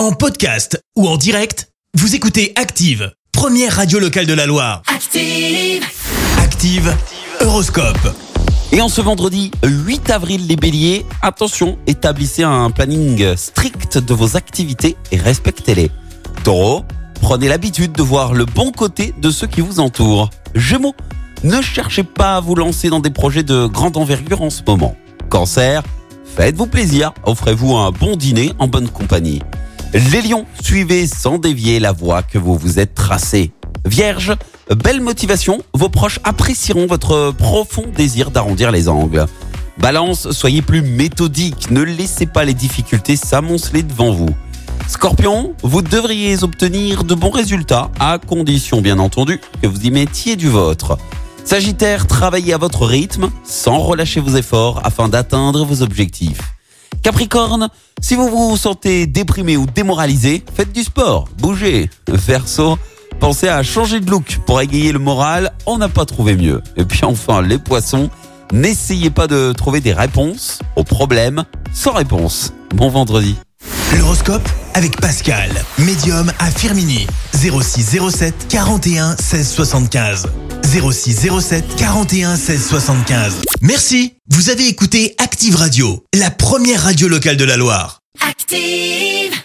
En podcast ou en direct, vous écoutez Active, première radio locale de la Loire. Active. Active, Horoscope. Et en ce vendredi 8 avril, les béliers, attention, établissez un planning strict de vos activités et respectez-les. Taureau, prenez l'habitude de voir le bon côté de ceux qui vous entourent. Gémeaux, ne cherchez pas à vous lancer dans des projets de grande envergure en ce moment. Cancer, faites-vous plaisir, offrez-vous un bon dîner en bonne compagnie. Les lions, suivez sans dévier la voie que vous vous êtes tracée. Vierge, belle motivation, vos proches apprécieront votre profond désir d'arrondir les angles. Balance, soyez plus méthodique, ne laissez pas les difficultés s'amonceler devant vous. Scorpion, vous devriez obtenir de bons résultats, à condition bien entendu que vous y mettiez du vôtre. Sagittaire, travaillez à votre rythme, sans relâcher vos efforts afin d'atteindre vos objectifs. Capricorne, si vous vous sentez déprimé ou démoralisé, faites du sport, bougez. Verseau, pensez à changer de look pour égayer le moral, on n'a pas trouvé mieux. Et puis enfin, les poissons, n'essayez pas de trouver des réponses aux problèmes sans réponse. Bon vendredi. L'horoscope avec Pascal, médium à Firmini. 06 07 41 16 75. 06 07 41 16 75. Merci, vous avez écouté Active Radio, la première radio locale de la Loire. Active.